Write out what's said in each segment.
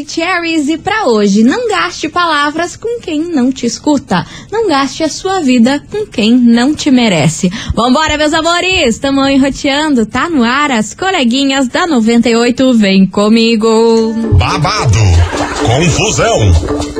Maravicheries e para hoje, não gaste palavras com quem não te escuta. Não gaste a sua vida com quem não te merece. Vambora, meus amores! Tamo enroteando, tá no ar as coleguinhas da 98, vem comigo. Babado, confusão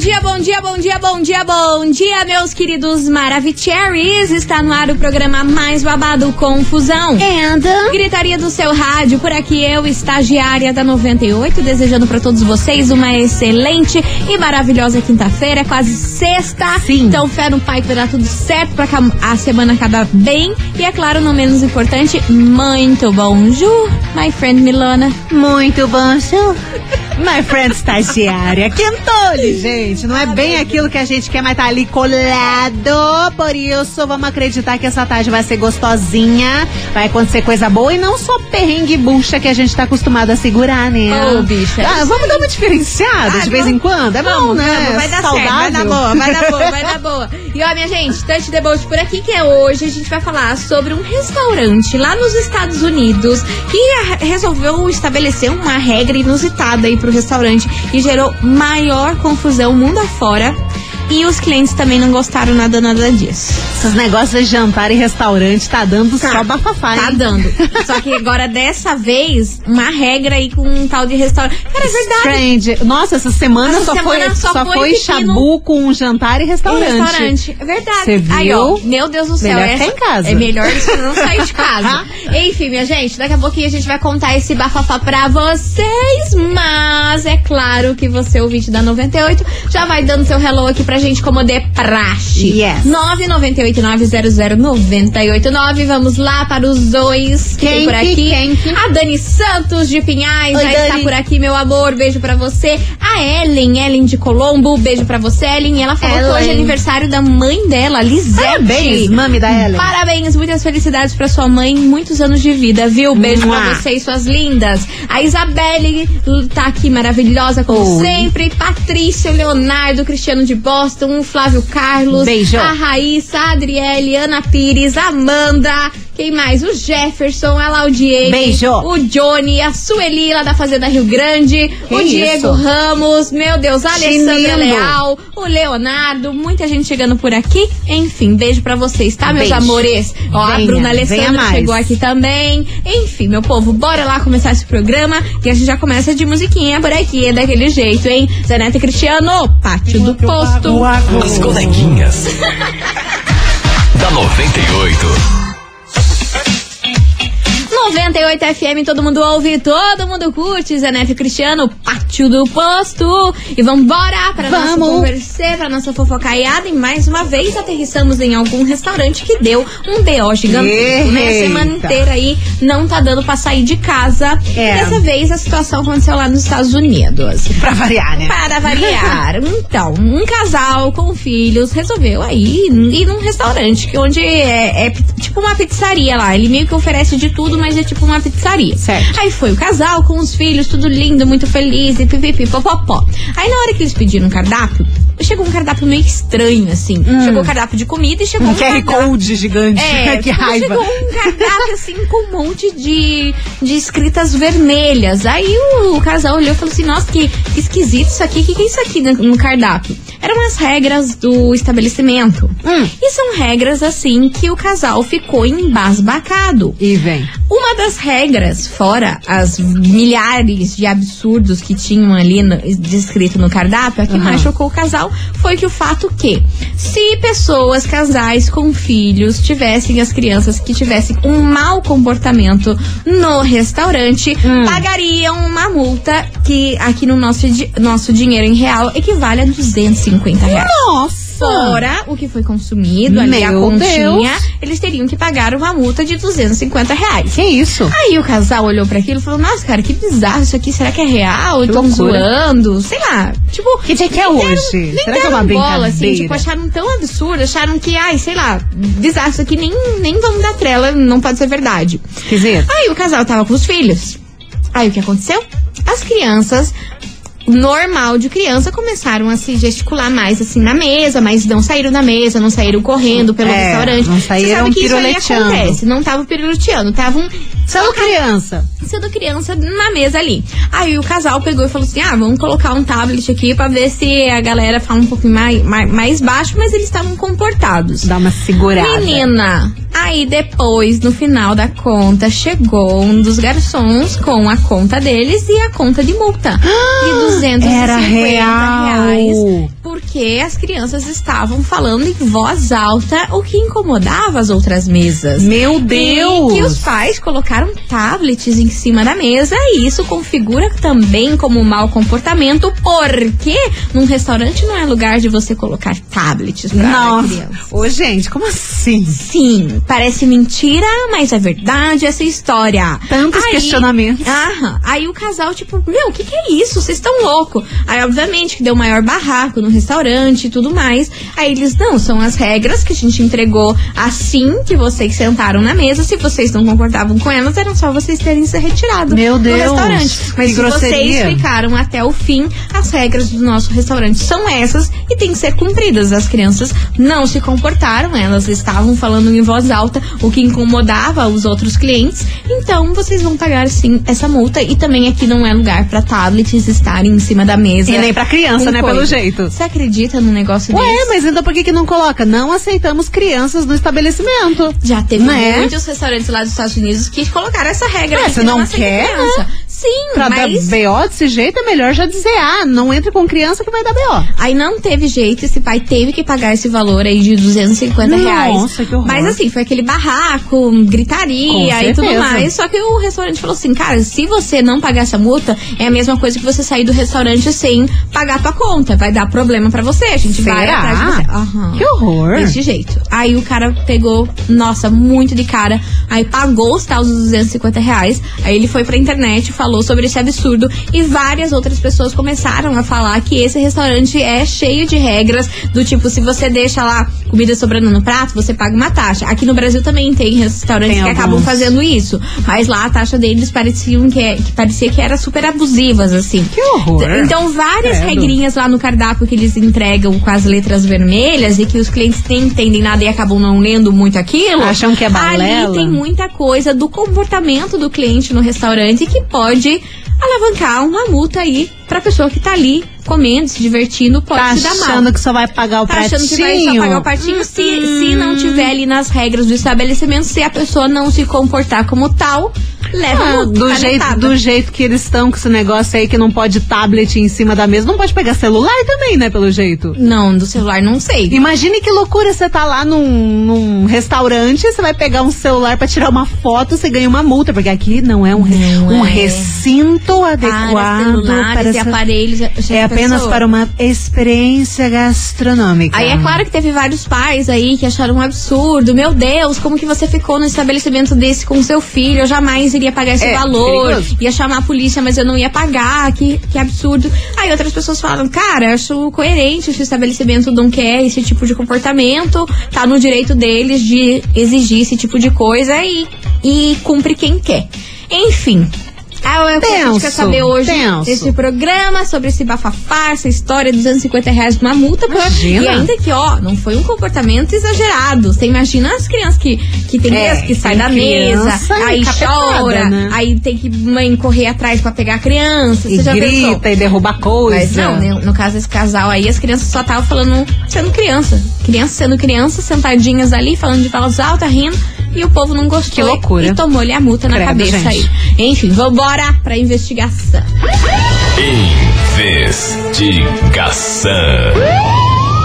Bom dia, bom dia, bom dia, bom dia, bom dia, meus queridos Maravicheries. Está no ar o programa mais babado Confusão. And Gritaria do seu rádio, por aqui eu, estagiária da 98, desejando para todos vocês uma excelente e maravilhosa quinta-feira, é quase sexta. Sim. Então, fé no pai que vai dar tudo certo para a semana acabe bem. E é claro, não menos importante, muito bonjour, my friend Milana. muito bonjour. My friend estagiária. Quentole, gente. Não é bem aquilo que a gente quer, mas tá ali colado. Por isso, vamos acreditar que essa tarde vai ser gostosinha. Vai acontecer coisa boa e não só perrengue e bucha que a gente tá acostumado a segurar, né? Ô, bicha, é Ah, vamos dar uma diferenciada Ah, de vez em quando. É bom, né? vamos, vai dar Saudável. certo, vai dar boa, vai dar boa, vai dar boa. E ó, minha gente, Touch the Boat por aqui, que é hoje a gente vai falar sobre um restaurante lá nos Estados Unidos que resolveu estabelecer uma regra inusitada aí pro restaurante e gerou maior confusão mundo afora. E os clientes também não gostaram nada, nada disso. Esses negócios de jantar e restaurante tá dando só bafafá, Tá hein? dando. Só que agora, dessa vez, uma regra aí com um tal de restaurante. Cara, é verdade. Strange. Nossa, essa semana, Essa só, semana foi, só só foi chabu com jantar e restaurante. Restaurante. É verdade. Cê Aí, ó, viu? meu Deus do céu. Melhor essa- ficar em casa. É melhor você não sair de casa. Enfim, minha gente, daqui a pouquinho a gente vai contar esse bafafá pra vocês. Mas é claro que você, ouvinte da 98, já vai dando seu hello aqui pra gente como de praxe. Yes. 998900989. Vamos lá para os dois que Quem por que- aqui. quem que? A Dani Santos de Pinhais Oi, já está Dani. por aqui, meu amor. Beijo pra você. A Ellen, Ellen de Colombo. Beijo pra você, Ellen. E ela falou que Ellen. hoje é aniversário da mãe dela, Lisete. Parabéns, mami da Ellen. Parabéns, muitas felicidades pra sua mãe, muitos anos de vida, viu? Beijo pra Mua. você e suas lindas. A Isabelle tá aqui maravilhosa, como sempre. Patrícia, Leonardo, Cristiano de Boston, Flávio Carlos. Beijo. A Raíssa, a Adriele, Ana Pires, a Amanda. Quem mais? O Jefferson, a Laudiene. Beijo. O Johnny, a Sueli lá da Fazenda Rio Grande. Que o Diego isso? Ramos. Meu Deus, a Alessandra. Leal. O Leonardo. Muita gente chegando por aqui. Enfim, beijo pra vocês, tá, meus Beijo. amores? Ó, a Venha, Bruna venha Alessandra chegou aqui também. Enfim, meu povo, bora lá começar esse programa. Que a gente já começa de musiquinha por aqui. É daquele jeito, hein? Zaneta e Cristiano, pátio do posto. As coleguinhas. da 98. 98 FM, todo mundo ouve, todo mundo curte. Zenefe Cristiano, pátio do posto. E vambora pra nossa Vamos. conversa, pra nossa fofocaiada. E mais uma vez aterrissamos em algum restaurante que deu um BO gigantesco, né? A semana inteira aí não tá dando pra sair de casa. É. Dessa vez a situação aconteceu lá nos Estados Unidos. Pra variar, né? Para variar. Então, um casal com filhos resolveu aí ir num restaurante, que onde é, é tipo uma pizzaria lá. Ele meio que oferece de tudo, mas é tipo uma pizzaria. Certo. Aí foi o casal com os filhos, tudo lindo, muito feliz, e pipipi, popopó. Aí na hora que eles pediram um cardápio, chegou um cardápio meio estranho, assim. Chegou o cardápio de comida e chegou um, Um QR cardápio- Code gigante. é, que tipo, raiva. chegou um cardápio assim com um monte de, de escritas vermelhas. Aí o, casal olhou e falou assim: Nossa, que, que esquisito isso aqui. O que, que é isso aqui no, cardápio? Eram as regras do estabelecimento. Hum. E são regras assim que o casal ficou embasbacado. E vem. Uma das regras, fora as milhares de absurdos que tinham ali no, descrito no cardápio, a que Aham. mais chocou o casal foi que o fato que, se pessoas, casais com filhos, tivessem as crianças que tivessem um mau comportamento no restaurante, Hum. pagariam uma multa que aqui no nosso, nosso dinheiro em real equivale a 250 reais. Nossa! Fora o que foi consumido ali, a Meu continha, Deus. eles teriam que pagar uma multa de 250 reais. Que isso? Aí o casal olhou pra aquilo e falou: Nossa, cara, que bizarro isso aqui. Será que é real? Estão zoando? Sei lá. Tipo, Que dia que é deram- hoje? Será que é uma bola, assim, tipo, acharam tão absurdo, acharam que, ai, sei lá, bizarro, isso aqui nem, nem vamos dar trela, não pode ser verdade. Esquisito. Aí o casal tava com os filhos. Aí o que aconteceu? As crianças, normal de criança, começaram a se gesticular mais assim na mesa, mas não saíram da mesa, não saíram correndo pelo É, restaurante. não Você saíram sabe que isso aí acontece, não estavam piruleteando, estavam Sendo criança. Sendo criança na mesa ali. Aí o casal pegou e falou assim: ah, vamos colocar um tablet aqui pra ver se a galera fala um pouquinho mais, mais, mais baixo, mas eles estavam comportados. Dá uma segurada. Menina, aí depois, no final da conta, chegou um dos garçons com a conta deles e a conta de multa. de 250 Era real. reais. Porque as crianças estavam falando em voz alta, o que incomodava as outras mesas. Meu E Deus. que os pais colocaram tablets em cima da mesa e isso configura também como mau comportamento, porque num restaurante não é lugar de você colocar tablets pra Nossa. criança. Ô, gente, como assim? Sim, parece mentira, mas é verdade essa história. Tantos questionamentos. Aham. Aí o casal, tipo, meu, o que, que é isso? Vocês estão loucos. Aí, obviamente, que deu maior barraco no restaurante e tudo mais. Aí eles, não, são as regras que a gente entregou assim que vocês sentaram na mesa. Se vocês não concordavam com elas, era só vocês terem se retirado Meu do Deus, restaurante. Mas se vocês ficaram até o fim, as regras do nosso restaurante são essas e têm que ser cumpridas. As crianças não se comportaram, elas estavam falando em voz alta, o que incomodava os outros clientes. Então vocês vão pagar sim essa multa. E também aqui não é lugar para tablets estarem em cima da mesa. E nem pra criança, né, coisa. pelo jeito. Você acredita num negócio Ué, desse? mas então por que, que não coloca? Não aceitamos crianças no estabelecimento. Já teve Né? muitos restaurantes lá dos Estados Unidos que colocaram essa regra. Você que não quer, criança. Sim, Pra mas... dar BO desse jeito é melhor já dizer, ah, não entre com criança que vai dar BO. Aí não teve jeito, esse pai teve que pagar esse valor aí de 250 Nossa, reais. que horror. Mas assim, foi aquele barraco, gritaria e tudo mais. Só que o restaurante falou assim, cara, se você não pagar essa multa, é a mesma coisa que você sair do restaurante sem pagar a tua conta. Vai dar problema pra você, a gente vai Será? atrás de você. Aham. Que horror. Desse jeito. Aí o cara pegou, nossa, muito de cara. Aí pagou os tal dos 250 reais. Aí ele foi pra internet, falou sobre esse absurdo. E várias outras pessoas começaram a falar que esse restaurante é cheio de regras. Do tipo, se você deixa lá comida sobrando no prato, você paga uma taxa. Aqui no Brasil também tem restaurantes Tem que acabam fazendo isso. Mas lá a taxa deles pareciam que, é- que parecia que era super abusivas, assim. Que horror. Então, várias Credo. regrinhas lá no cardápio que eles entregam com as letras vermelhas e que os clientes nem entendem nada e acabam não lendo muito aquilo. Acham que é balela. Ali tem muita coisa do comportamento do cliente no restaurante que pode alavancar uma multa aí pra pessoa que tá ali comendo, se divertindo, pode Tá se dar mal. achando que só vai pagar o Tá pratinho? achando que vai só pagar o pratinho se, se não tiver ali nas regras do estabelecimento, se a pessoa não se comportar como tal, leva Ah, do, canetada. jeito, do jeito que eles estão com esse negócio aí que não pode tablet em cima da mesa, não pode pegar celular também, né, pelo jeito. Não, do celular não sei. Imagine que loucura você tá lá num, num restaurante, você vai pegar um celular pra tirar uma foto, você ganha uma multa, porque aqui não é um, Não um é. recinto para adequado celulares para e essa- aparelhos. É apenas pensou? para uma experiência gastronômica. Aí é claro que teve vários pais aí que acharam um absurdo. Meu Deus, como que você ficou no estabelecimento desse com seu filho? Eu jamais iria pagar esse É, valor. perigoso. Ia chamar a polícia, mas eu não ia pagar. Que, que absurdo. Aí outras pessoas falam, cara, acho coerente se o estabelecimento não quer esse tipo de comportamento. Tá no direito deles de exigir esse tipo de coisa e, e cumpre quem quer. Enfim. Ah, é o que a gente Tenso, quer saber hoje tenso. nesse programa sobre esse bafafá, essa história de 250 reais de uma multa. pra-. E ainda que, ó, não foi um comportamento exagerado. Você imagina as crianças que, que tem É, criança que sai da mesa, aí chora, né? aí tem que mãe correr atrás pra pegar a criança. E já pensou? grita e derruba coisa. Mas não, né, no caso desse casal aí, as crianças só estavam falando, sendo criança. Criança sendo criança, sentadinhas ali, falando de voz alta, rindo, e o povo não gostou. Que loucura. E tomou-lhe a multa na Credo, cabeça gente. aí. Enfim, vambora pra investigação. Investigação.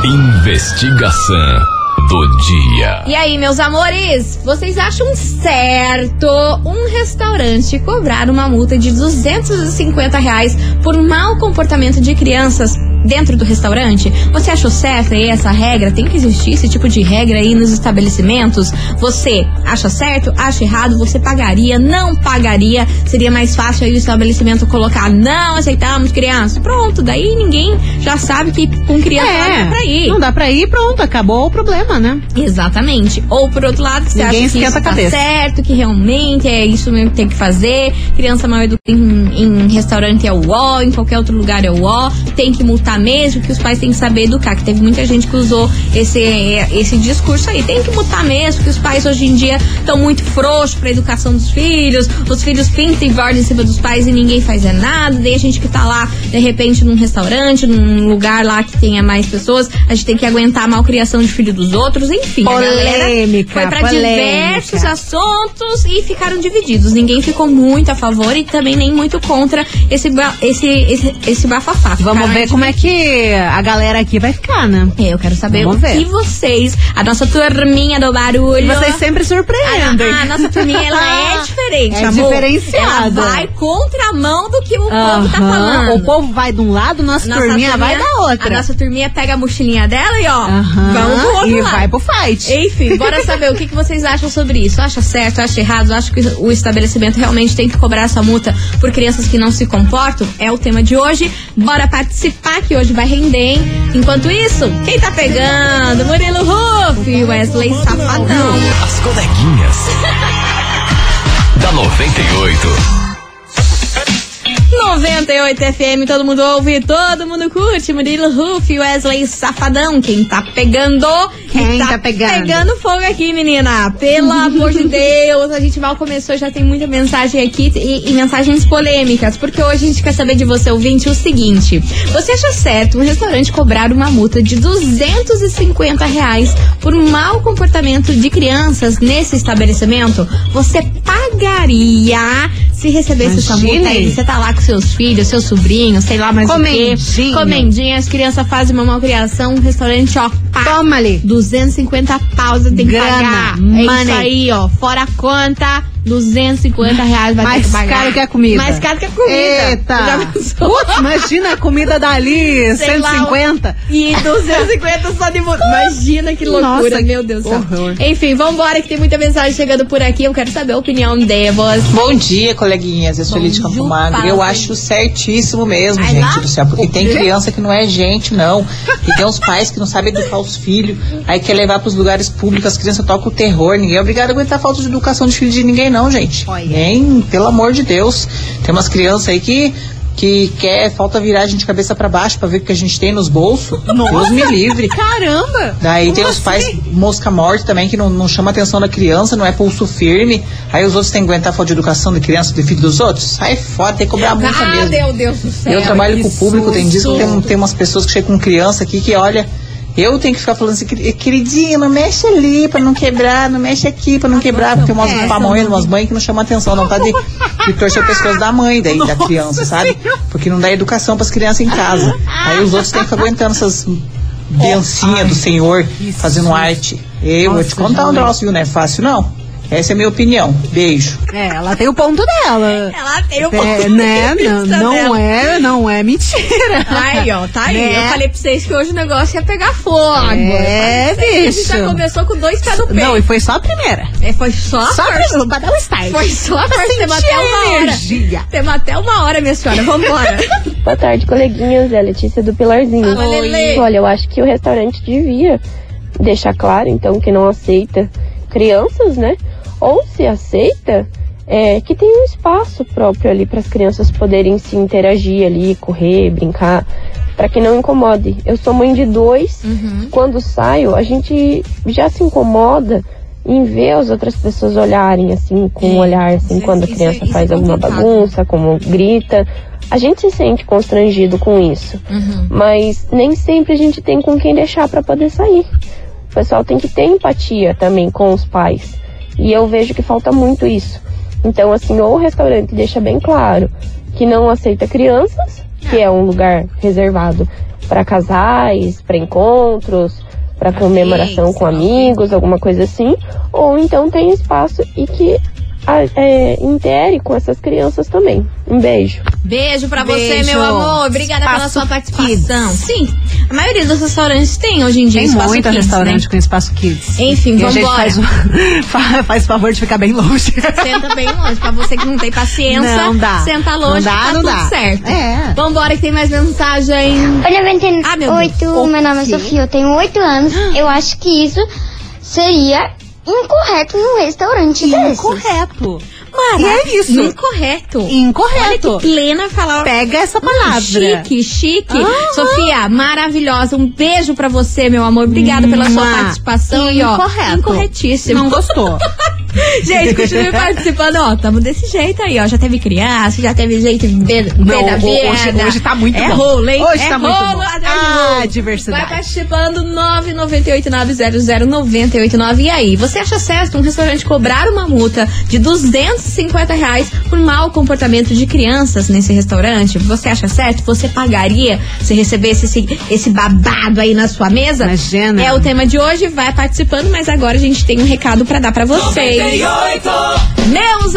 Investigação do dia. E aí, meus amores, vocês acham certo um restaurante cobrar uma multa de 250 reais por mau comportamento de crianças? Dentro do restaurante? Você achou certo aí essa regra? Tem que existir esse tipo de regra aí nos estabelecimentos? Você acha certo? Acha errado? Você pagaria? Não pagaria? Seria mais fácil aí o estabelecimento colocar não aceitamos crianças? Pronto, daí ninguém já sabe que com criança não dá pra ir. Não dá pra ir, pronto, acabou o problema, né? Exatamente. Ou por outro lado, você Ninguém acha que isso a tá certo, que realmente é isso mesmo que tem que fazer. Criança mal educada em, em restaurante é o ó, em qualquer outro lugar é o ó. Tem que multar mesmo, que os pais têm que saber educar. Que teve muita gente que usou esse, esse discurso aí. Tem que multar mesmo, que os pais hoje em dia estão muito frouxos pra educação dos filhos. Os filhos pintam e bordam em cima dos pais e ninguém faz é nada. Daí a gente que tá lá, de repente, num restaurante, num lugar lá que tenha mais pessoas, a gente tem que aguentar a malcriação de filho dos outros. Enfim, galera Polêmica, foi pra polêmica. diversos assuntos e ficaram divididos. Ninguém ficou muito a favor e também nem muito contra esse, esse, esse, esse bafafá. Vamos ver como é que a galera aqui vai ficar, né? É, Eu quero saber Vamos o ver. que vocês, a nossa turminha do barulho. Vocês sempre surpreendem. a, a nossa turminha, ela é diferente, É amor. diferenciada. Ela vai contramão do que o povo tá falando. O povo vai de um lado, nossa, Nossa turminha vai da outra. A nossa turminha pega a mochilinha dela e ó, Aham, vamos pro outro e lado. vai pro fight. Enfim, bora saber o que, que vocês acham sobre isso. Acha certo, acha errado? Acha que o estabelecimento realmente tem que cobrar essa multa por crianças que não se comportam? É o tema de hoje. Bora participar que hoje vai render, hein? Enquanto isso, quem tá pegando? Murilo Ruff e Wesley Safadão. As coleguinhas. da 98. 98 FM, todo mundo ouve, todo mundo curte. Murilo Ruff Wesley Safadão. Quem tá pegando? Quem tá pegando? Pegando fogo aqui, menina. Pelo amor de Deus. A gente mal começou, já tem muita mensagem aqui e, e mensagens polêmicas. Porque hoje a gente quer saber de você, ouvinte, o seguinte: Você acha certo um restaurante cobrar uma multa de 250 reais por mau comportamento de crianças nesse estabelecimento? Você pagaria se recebesse essa multa Imagine. aí? Você tá lá com seus filhos, seus sobrinhos, sei lá mais o quê. Comendinho. Comendinha, as crianças fazem uma malcriação, um restaurante, ó, pá, Toma ali. 250 paus você tem que Grana, pagar. É money. isso aí, ó. Fora a conta, 250 reais vai ter Mais que pagar. caro que a comida. Mais caro que a comida. Eita. Putz, imagina a comida dali, Sei lá, 150. E 250 só de multa. Imagina que loucura, Nossa, meu Deus do céu. horror. Enfim, vambora que tem muita mensagem chegando por aqui. Eu quero saber a opinião delas. Bom dia, coleguinhas. Eu sou Elite Campo Magro. Eu acho certíssimo mesmo, Vai gente lá. do céu. Porque tem criança que não é gente, não. E tem uns pais que não sabem educar os filhos. Aí quer levar pros lugares públicos, as crianças tocam o terror. Ninguém é obrigado a aguentar a falta de educação de filho de ninguém, não, gente. Olha. Nem, pelo amor de Deus. Tem umas crianças aí que. Que quer, falta virar a gente de cabeça pra baixo pra ver o que a gente tem nos bolsos. Deus me livre. Caramba! Daí tem os assim? pais mosca morte também, que não, não chama a atenção da criança, não é pulso firme. Aí os outros têm que aguentar a falta de educação da criança, do filho dos outros. Sai fora, tem que cobrar a multa ah, mesmo. meu Deus do céu. Eu trabalho com o público, tem susto. tem, tem umas pessoas que chegam com criança aqui que olha. Eu tenho que ficar falando assim, "Queri- queridinha, não mexe ali pra não quebrar, não mexe aqui pra não quebrar, porque tem umas essa pamonhas, umas mães que não chamam atenção, não tá de, de torcer o pescoço da mãe, daí, da criança, sabe? Porque não dá educação pras crianças em casa. Aí os outros têm que ficar aguentando essas bencinhas do Senhor fazendo arte. Eu vou te Nossa, contar um troço, viu? Não é fácil, não. Essa é a minha opinião. Beijo. É, ela tem o ponto dela. Ela tem o É, ponto né? de Não, não dela. é, não é mentira. Aí, ó, tá aí. Né? Eu falei pra vocês que hoje o negócio ia pegar fogo. É, A gente bicho. já começou com dois pés no peito. Não, e foi só a primeira. É, foi só a Só a primeira, pra dar o start. Foi só a força. Temos até uma a hora. energia. Temos até uma hora, minha senhora. Vambora. Boa tarde, coleguinhas. É a Letícia do Pilarzinho. Lele. Olha, eu acho que o restaurante devia deixar claro, então, que não aceita crianças, né? Ou se aceita, é, que tem um espaço próprio ali para as crianças poderem se interagir ali, correr, brincar, para que não incomode. Eu sou mãe de dois. Uhum. Quando saio, a gente já se incomoda em ver as outras pessoas olharem assim, com um olhar assim, isso quando a isso é- criança isso é faz alguma bagunça, como grita. A gente se sente constrangido com isso, Uhum. mas nem sempre a gente tem com quem deixar para poder sair. O pessoal tem que ter empatia também com os pais. E eu vejo que falta muito isso. Então, assim, ou o restaurante deixa bem claro que não aceita crianças, que é um lugar reservado para casais, para encontros, para comemoração com amigos, alguma coisa assim, ou então tem espaço e que é, intere com essas crianças também. Um beijo. Beijo pra você, meu amor. Obrigada pela Espaço sua participação. Sim, a maioria dos restaurantes tem hoje em dia Tem espaço muito kids, restaurante né? com espaço kids. Enfim, e a gente vambora. faz, faz favor de ficar bem longe. Senta bem longe. Pra você que não tem paciência, Não dá. senta longe, Não dá, tá não tudo dá. certo. É. Vambora que tem mais mensagem. Olha, Ventena, Ah, meu oito, meu nome é? Sofia, eu tenho oito anos. Eu acho que isso seria incorreto num restaurante desses. Incorreto. Mara, E é isso. Incorreto. Incorreto. Olha que plena falar. Pega essa palavra. Chique, chique. Ah. Sofia, maravilhosa. Um beijo pra você, meu amor. Obrigada pela sua participação. E, ó, Incorreto. incorretíssimo. Não gostou. Gente, continue participando. Ó, tamo desse jeito aí, ó. Já teve criança, já teve jeito de B Não, da ho- hoje, hoje tá muito é bom. rolo, hein? Hoje é tá muito rolo bom. atrás de Ah, rolo. diversidade. Vai participando 998900989. E aí, você acha certo um restaurante cobrar uma multa de 250 reais por mau comportamento de crianças nesse restaurante? Você acha certo? Você pagaria se recebesse esse, esse babado aí na sua mesa? Imagina. É o tema de hoje, vai participando, mas agora a gente tem um recado pra dar pra vocês. Meus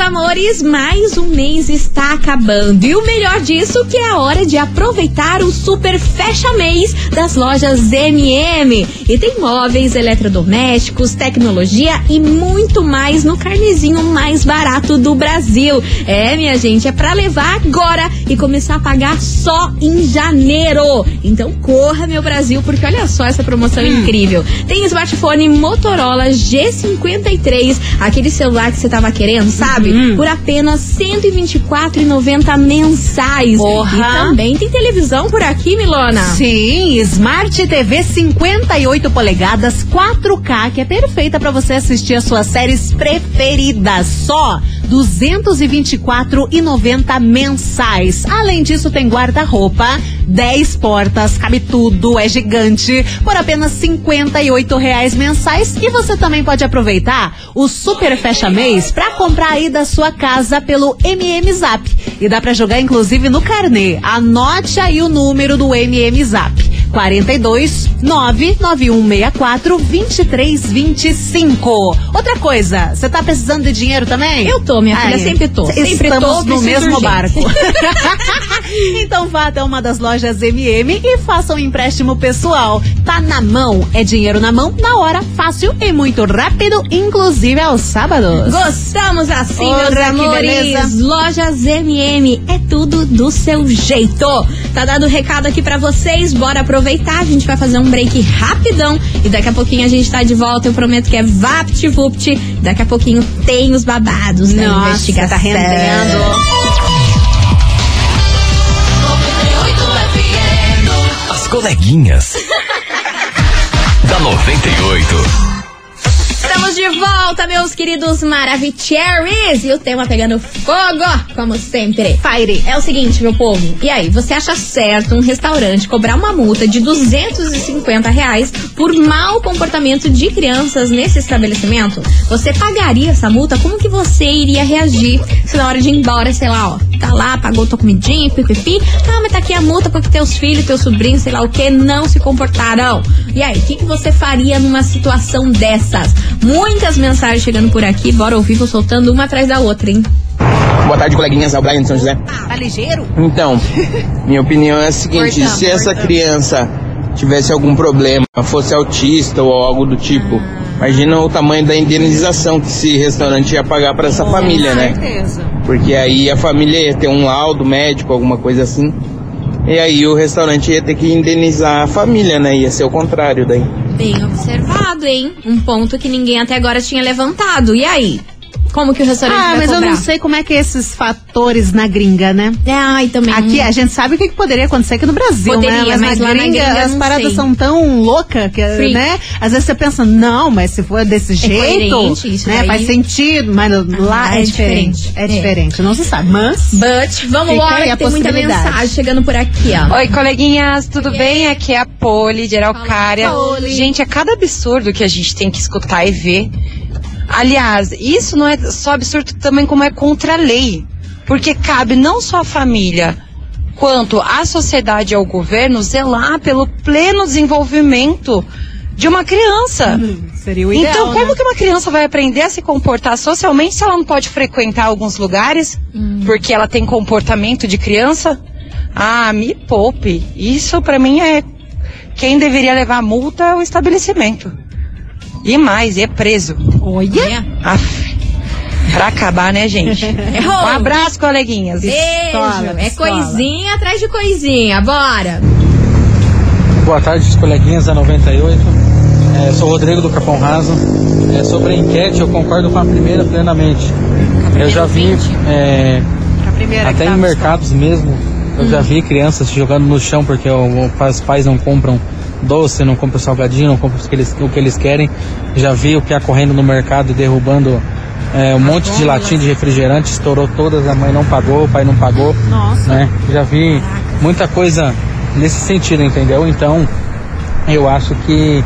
amores, mais um mês está acabando. E o melhor disso que é a hora de aproveitar o super fecha mês das lojas MM. E tem móveis, eletrodomésticos, tecnologia e muito mais no carnezinho mais barato do Brasil. É, minha gente, é pra levar agora e começar a pagar só em janeiro. Então corra, meu Brasil, porque olha só essa promoção incrível. Tem smartphone Motorola G53, aquele celular que você tava querendo, sabe? Por apenas R$ 124,90 mensais. Porra. E também tem televisão por aqui, Milona. Sim, Smart TV 58 polegadas 4K, que é perfeita pra você assistir as suas séries preferidas. Só 224,90 mensais. Além disso, tem guarda-roupa, 10 portas, cabe tudo, é gigante, por apenas 58 reais mensais. E você também pode aproveitar o super fecha mês pra comprar aí da sua casa pelo MM Zap. E dá pra jogar inclusive no carnê. Anote aí o número do MM Zap. 42 99164 2325. Outra coisa, você tá precisando de dinheiro também? Eu tô, minha filha, Aí, sempre tô. Sempre Estamos tô, no mesmo urgente. barco. então vá até uma das lojas MM e faça um empréstimo pessoal. Tá na mão, é dinheiro na mão, na hora, fácil e muito rápido, inclusive aos sábados. Gostamos assim, Ora, meus amores. Lojas MM, é tudo do seu jeito. Tá dado recado aqui pra vocês, bora aproveitar. A gente vai fazer um break rapidão e daqui a pouquinho a gente tá de volta. Eu prometo que é VaptVupt. Daqui a pouquinho tem os babados da Nossa, investigação. tá rendendo. As coleguinhas. da 98. Estamos de volta, meus queridos Maravicheries. E o tema pegando fogo, como sempre. Fire. É o seguinte, meu povo. E aí, você acha certo um restaurante cobrar uma multa de 250 reais por mau comportamento de crianças nesse estabelecimento? Você pagaria essa multa? Como que você iria reagir se na hora de ir embora, sei lá, ó, tá lá, pagou tua comidinha, pipipi, ah, mas tá aqui a multa porque teus filhos, teus sobrinhos, sei lá o que, não se comportaram. E aí, o que, que você faria numa situação dessas? Muitas mensagens chegando por aqui, bora ouvir, vou soltando uma atrás da outra, hein? Boa tarde, coleguinhas. É o Brian de São José. Tá ligeiro? Então, minha opinião é a seguinte: Cortamos, se essa cortamos. criança tivesse algum problema, fosse autista ou algo do tipo, imagina o tamanho da indenização que esse restaurante ia pagar para essa família, né? certeza. Porque aí a família ia ter um laudo médico, alguma coisa assim. E aí o restaurante ia ter que indenizar a família, né? Ia ser o contrário daí. Bem observado, hein? Um ponto que ninguém até agora tinha levantado. E aí? Como que o restaurante Ah, vai mas eu cobrar? não sei como é que é esses fatores na gringa, né? Ai, também. Aqui a gente sabe o que, que poderia acontecer aqui no Brasil, Poderia, né? mas na lá na gringa, gringa eu as paradas sei. são tão loucas que, Freak. né? Às vezes você pensa, não, mas se for desse jeito, coerente isso né? daí. Faz sentido, mas lá é é, diferente. diferente. É É. diferente, não se sabe. Mas But, vamos Fica lá, aí que a tem muita mensagem chegando por aqui, ó. Oi, coleguinhas, tudo bem? Aqui é a Poli, de Araucária. Poli. Gente, é cada absurdo que a gente tem que escutar e ver. Aliás, isso não é só absurdo também como é contra a lei. Porque cabe não só à família, quanto à sociedade e ao governo zelar pelo pleno desenvolvimento de uma criança. Seria o ideal, então, como né? que uma criança vai aprender a se comportar socialmente se ela não pode frequentar alguns lugares Hum. porque ela tem comportamento de criança? Ah, me poupe. Isso pra mim é quem deveria levar multa é o estabelecimento. E mais, é preso. Olha. Aff, pra acabar, né, gente? Um abraço, coleguinhas. Beijo. Pistola, é pistola. coisinha atrás de coisinha. Bora. Boa tarde, coleguinhas da 98. É, sou o Rodrigo do Capão Raso. É, sobre a enquete, eu concordo com a primeira plenamente. Eu já vi, é, A primeira que até em mercados mesmo, eu já vi crianças jogando no chão porque os pais não compram doce, não compram salgadinho, não compram o que eles, o que eles querem. Já vi o que é correndo no mercado e derrubando é, um monte de latinha de refrigerante, estourou todas, a mãe não pagou, o pai não pagou. Nossa. né? Já vi muita coisa nesse sentido, entendeu? Então, eu acho que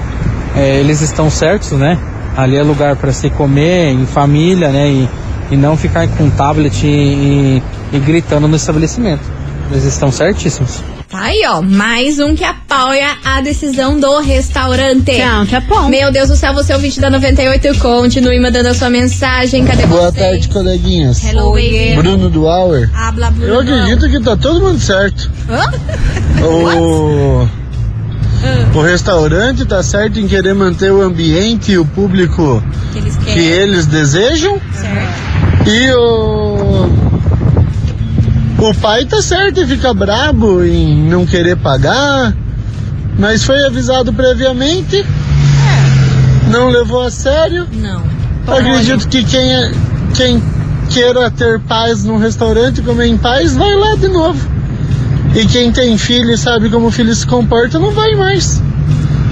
é, eles estão certos, né? Ali é lugar para se comer em família, né? E, e não ficar com tablet e, e- e gritando no estabelecimento. Eles estão certíssimos. Tá aí, ó. Mais um que apoia a decisão do restaurante. Tchau, tá bom. Meu Deus do céu, você é o 20 da 98. Continue mandando a sua mensagem. Cadê Boa você? tarde, coleguinhas. Hello, baby. Bruno do Hour. Habla, Bruno. Eu acredito que tá todo mundo certo. Hã? O, o restaurante tá certo em querer manter o ambiente e o público Que eles que eles desejam. Certo. E o. O pai tá certo em ficar brabo em não querer pagar. Mas foi avisado previamente. Não levou a sério. Não. Acredito que quem, é- quem queira ter paz num restaurante, comer em paz, vai lá de novo. E quem tem filho e sabe como o filho se comporta, não vai mais.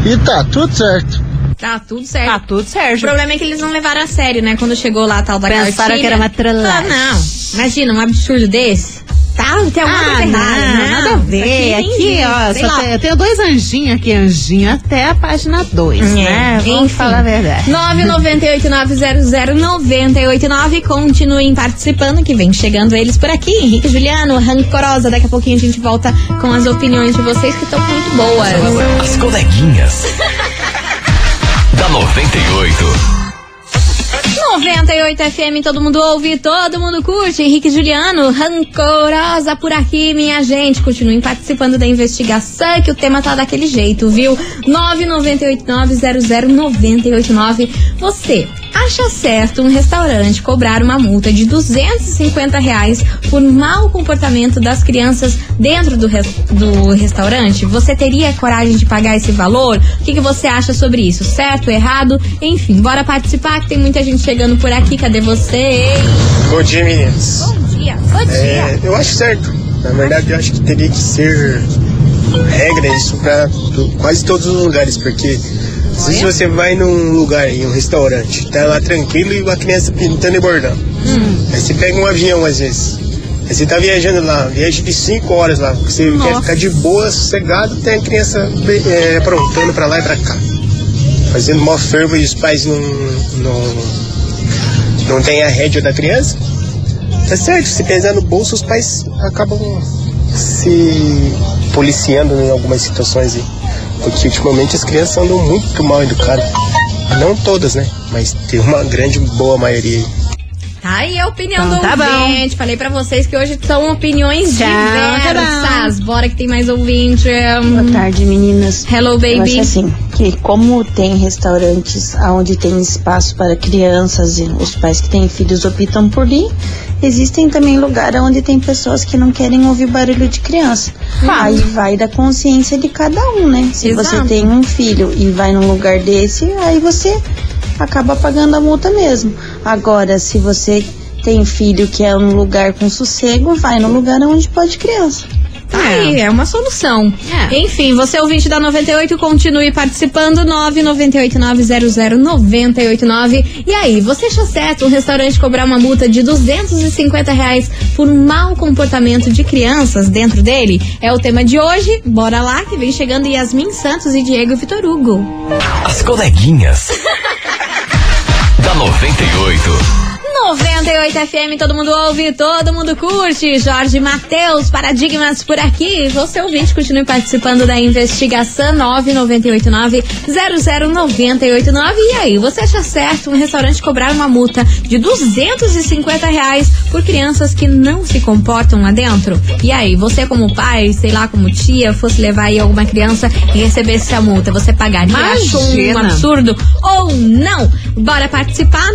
E tá tudo certo. Tá tudo certo. Tá tudo O certo. problema é que eles não levaram a sério, né? Quando chegou lá a tal da Pensaram cartilha. que era uma trollagem. Ah, não. Imagina, um absurdo desse. Tá, tem alguma Ah, coisa não, errada. nada a ver. Aqui, Aqui, ó, só tem- eu tenho dois anjinhos aqui, anjinho, até a página 2, né? Vamos falar a verdade. 998900989. Continuem participando, que vem chegando eles por aqui. Henrique Juliano, rancorosa. Daqui a pouquinho a gente volta com as opiniões de vocês que estão muito boas. As coleguinhas. da 98. 98 FM, todo mundo ouve, todo mundo curte. Henrique Juliano, rancorosa por aqui, minha gente. Continuem participando da investigação, que o tema tá daquele jeito, viu? 998900989. Você acha certo um restaurante cobrar uma multa de 250 reais por mau comportamento das crianças dentro do, res- do restaurante? Você teria coragem de pagar esse valor? O que, que você acha sobre isso? Certo, errado? Enfim, bora participar que tem muita gente chegando por aqui. Cadê você? Bom dia, meninas. Bom dia. Bom dia. É, eu acho certo. Na verdade, eu acho que teria que ser regra isso para quase todos os lugares, porque às vezes você vai num lugar, em um restaurante, tá lá tranquilo e uma criança pintando e bordando. Aí você pega um avião às vezes. Aí você tá viajando lá, viagem de 5 horas lá, você quer ficar de boa, sossegado, tem a criança é, aprontando pra lá e pra cá. Fazendo mó fervo e os pais não, não, não tem a rédea da criança. Tá certo, se pesar no bolso, os pais acabam se policiando em algumas situações aí. Porque ultimamente as crianças andam muito mal educadas. Não todas, né? Mas tem uma grande boa maioria aí. Tá aí a opinião Então do tá bom. ouvinte. Falei pra vocês que hoje são opiniões Tchau, tá diversas. Bora que tem mais ouvinte. Boa tarde, meninas. Hello, Eu baby. acho assim, que como tem restaurantes onde tem espaço para crianças e os pais que têm filhos optam por ir, existem também lugares onde tem pessoas que não querem ouvir barulho de criança. Aí vai da consciência de cada um, né? Se Exato. você tem um filho e vai num lugar desse, aí você acaba pagando a multa mesmo. Agora, se você tem filho que é um lugar com sossego, vai no lugar onde pode criança. Tá aí, é uma solução. É. Enfim, você é ouvinte da 98, continue participando. 998900989. E aí, você acha certo um restaurante cobrar uma multa de 250 reais por um mau comportamento de crianças dentro dele? É o tema de hoje. Bora lá, que vem chegando Yasmin Santos e Diego Vitor Hugo. As coleguinhas. da 98. 98 FM, todo mundo ouve, todo mundo curte. Jorge Matheus, Paradigmas por aqui. Você ouvinte, continue participando da investigação 998900989. E aí, você acha certo um restaurante cobrar uma multa de 250 reais por crianças que não se comportam lá dentro? E aí, você como pai, sei lá, como tia, fosse levar aí alguma criança e recebesse a multa, você pagaria? Achou um Imagina. absurdo ou não? Bora participar,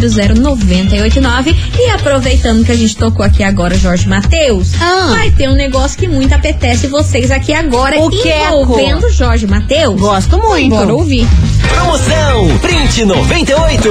998900989. E aproveitando que a gente tocou aqui agora, Jorge Matheus, vai ter um negócio que muito apetece vocês aqui agora, O que é, envolvendo? Jorge Matheus. Gosto muito. Bora ouvir. Promoção Print 98.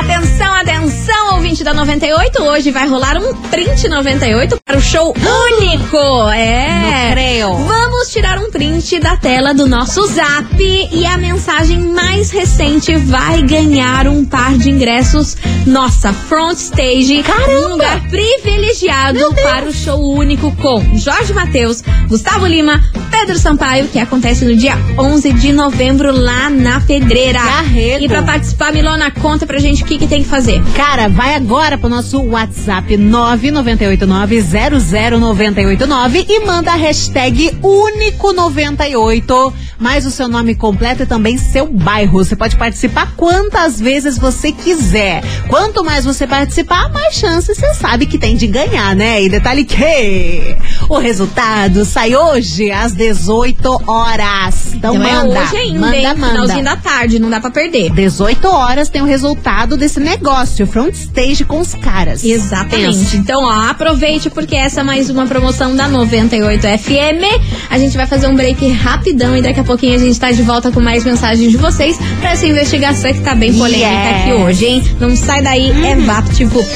Atenção, atenção, ouvinte da 98. Hoje vai rolar um print 98 para o show único. É. Não creio. Vamos tirar um print da tela do nosso zap e a mensagem mais recente vai ganhar um par de ingressos. Nossa, front stage. Um lugar privilegiado para o show único com Jorge Matheus, Gustavo Lima, Pedro Sampaio, que acontece no dia 11 de novembro lá na Pedreira. Carrego. E pra participar, Milona, conta pra gente o que, que tem que fazer. Cara, vai agora pro nosso WhatsApp 998900989 e manda a hashtag único98, mais o seu nome completo e também seu bairro. Você pode participar quantas vezes você quiser. Quanto mais você participar, mais chances você sabe que tem de ganhar, né? E detalhe que o resultado sai hoje às 18 horas. Então, Então manda, é hoje ainda, manda, hein? manda. Finalzinho da tarde, não dá pra perder. 18 horas tem o resultado desse negócio, front stage com os caras. Exatamente. Pensa. Então, ó, aproveite porque essa é mais uma promoção da 98 FM. A gente vai fazer um break rapidão e daqui a pouquinho a gente tá de volta com mais mensagens de vocês pra essa investigação que tá bem polêmica Yes. aqui hoje, hein? Não sai daí, é VaptVupt.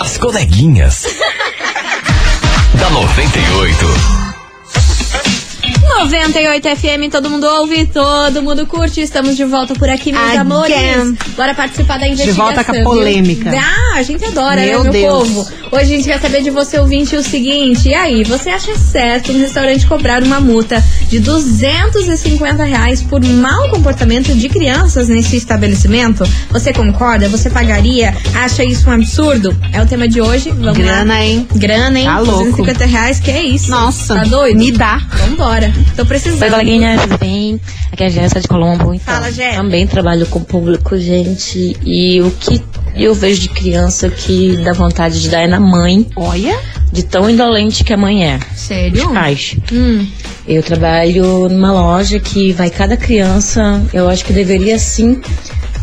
As coleguinhas. da 98. 98 FM, todo mundo ouve, todo mundo curte. Estamos de volta por aqui, meus Again. amores. Bora participar da investigação. volta com a viu? polêmica. Ah, a gente adora, Meu né, meu Deus. povo? Hoje a gente quer saber de você, ouvinte, o seguinte. E aí, você acha certo um restaurante cobrar uma multa de 250 reais por mau comportamento de crianças nesse estabelecimento? Você concorda? Você pagaria? Acha isso um absurdo? É o tema de hoje. Vamos Grana, lá. hein? Grana, hein? Tá louco. 250 reais, que é isso? Nossa, Tá doido? me dá. Vambora. Tô precisando. Oi, coleguinha, tudo bem? Aqui é a Jéssica de Colombo. Então, Fala, Jé. Também trabalho com público, gente. E o que eu vejo de criança que dá vontade de dar é na mãe. Olha. De tão indolente que a mãe é. Sério? Os pais. Hum. Eu trabalho numa loja que vai cada criança. Eu acho que deveria sim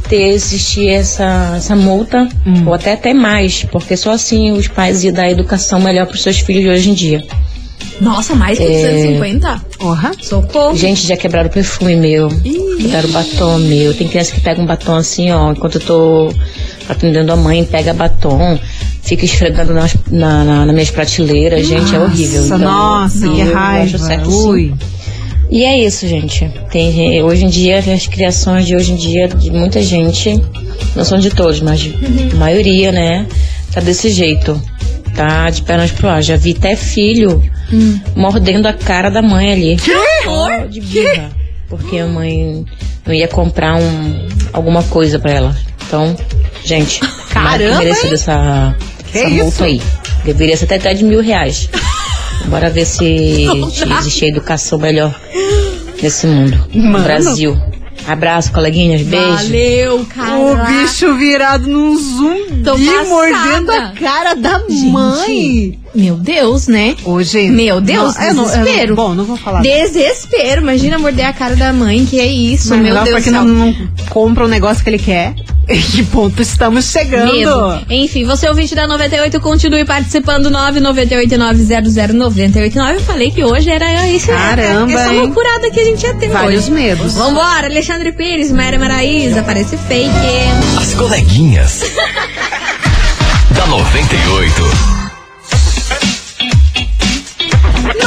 ter existir essa, essa multa, ou até até mais, porque só assim os pais iam dar educação melhor para os seus filhos de hoje em dia. Nossa, mais que É. 250? Porra. Socorro. Gente, já quebraram o perfume meu. Quebraram o batom meu. Tem criança que pega um batom assim, ó, enquanto eu tô atendendo a mãe, pega batom, fica esfregando nas, na, na, nas minhas prateleiras. gente, é horrível. Nossa, nossa, que raiva. certo, Ui. E é isso, gente. Tem, hoje em dia, as criações de hoje em dia, de muita gente, não são de todos, mas de a maioria, né, tá desse jeito. Tá de pernas pro ar. Já vi até filho mordendo a cara da mãe ali. Só de birra. Porque a mãe não ia comprar um, alguma coisa pra ela. Então, gente, que Caramba, merecido essa, Que essa isso? multa aí. Deveria ser até, até de mil reais. Bora ver se, se existe educação melhor nesse mundo. No Mano. Brasil. Abraço, coleguinhas. Beijo. Valeu, cara. O bicho virado num zumbi Tô passada. mordendo a cara da mãe. Meu Deus, né? Hoje. Meu Deus, Não, eu não- eu não- desespero. bom, não vou falar. Desespero. Imagina morder a cara da mãe, que é isso, Mas meu não, Deus porque não, não compra o negócio que ele quer. Em que ponto estamos chegando? Medo. Enfim, você ouvinte da 98, continue participando 998900989. Eu falei que hoje era esse, Caramba, essa hein? loucurada que a gente ia ter Vários hoje. medos. Vambora, Alexandre Pires, Mayra Maraíza, parece fake. As coleguinhas. da 98.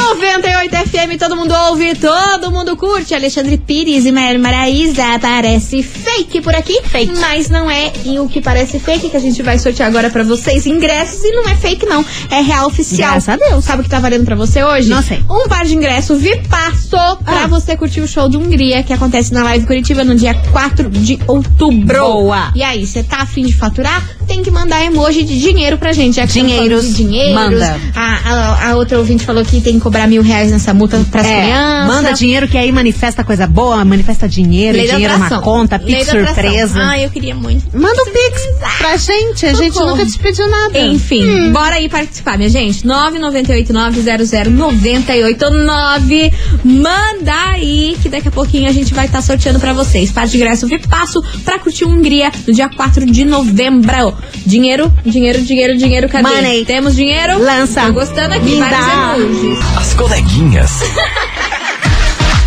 98 FM, todo mundo ouve, todo mundo curte. Alexandre Pires e Maria Maraísa. Parece fake por aqui, fake. mas não é e o que parece fake que a gente vai sortear agora pra vocês. Ingressos e não é fake, não. É real oficial. Graças a Deus. Sabe o que tá valendo pra você hoje? Não sei. Um par de ingressos Vipasso pra Ah. você curtir o show do Hungria que acontece na Live Curitiba no dia 4 de outubro. Boa. E aí, você tá afim de faturar? Tem que mandar emoji de dinheiro pra gente. Já que falando Dinheiros, de dinheiros. manda. A, a, a outra ouvinte falou que tem que cobrar mil reais nessa multa pras É, crianças. manda dinheiro que aí manifesta coisa boa, manifesta dinheiro, Lei dinheiro na atração. conta, pix surpresa. Ah, eu queria muito. Manda um pix pra gente, a gente Socorro. nunca te pediu nada. Enfim, Hum. bora aí participar, minha gente. 998900989. Manda aí, que daqui a pouquinho a gente vai estar sorteando pra vocês. Par de ingresso Vipasso pra curtir Hungria no dia 4 de novembro. Dinheiro, dinheiro, dinheiro, dinheiro, cadê? Money. Temos dinheiro? Lança. Tô gostando aqui, Me vários dá. emojis. As coleguinhas.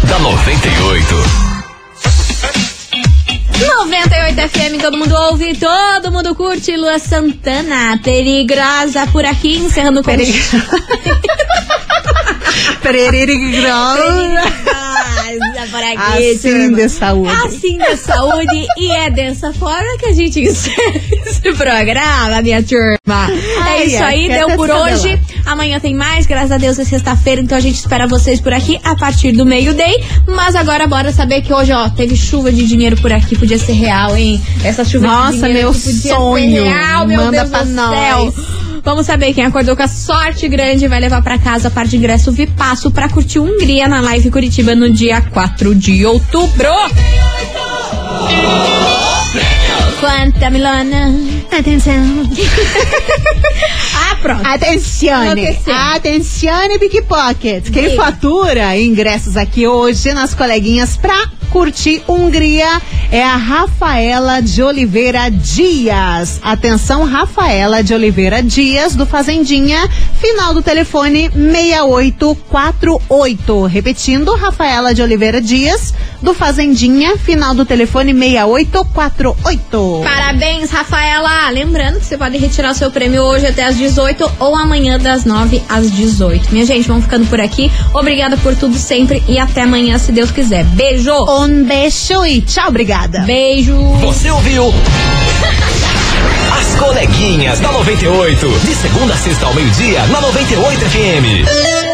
da 98. 98 FM, todo mundo ouve, todo mundo curte. Lua Santana, perigosa por aqui, encerrando com Perigosa. por aqui, Assim de saúde. Assim de saúde. e é dessa forma que a gente encerra esse programa, minha turma. é Ai, isso ai, aí, deu por hoje. Amanhã tem mais, graças a Deus é sexta-feira, então a gente espera vocês por aqui a partir do meio-day. Mas agora bora saber que hoje, ó, teve chuva de dinheiro por aqui, podia ser real, hein? Essa chuva de Nossa, dinheiro meu que podia sonho. real, meu Manda Deus pra do nós. céu. Vamos saber quem acordou com a sorte grande vai levar pra casa a parte de ingresso Vipasso pra curtir Hungria na Live Curitiba no dia 4 de outubro. Quanta Milana. Atenção. Ah, pronto. Atencione, atencione Pickpocket. Quem Diga. fatura ingressos aqui hoje nas coleguinhas pra curtir Hungria é a Rafaela de Oliveira Dias. Atenção, Rafaela de Oliveira Dias, do Fazendinha, final do telefone 6848. Repetindo, Rafaela de Oliveira Dias, do Fazendinha, final do telefone 6848. Parabéns, Rafaela! Lembrando que você pode retirar o seu prêmio hoje até às 18 ou amanhã das 9 às 18. Minha gente, vamos ficando por aqui. Obrigada por tudo sempre e até amanhã, se Deus quiser. Beijo! Um beijo e tchau, obrigada. Beijo! Você ouviu? As coleguinhas da 98. De segunda a sexta ao meio-dia, na 98 FM.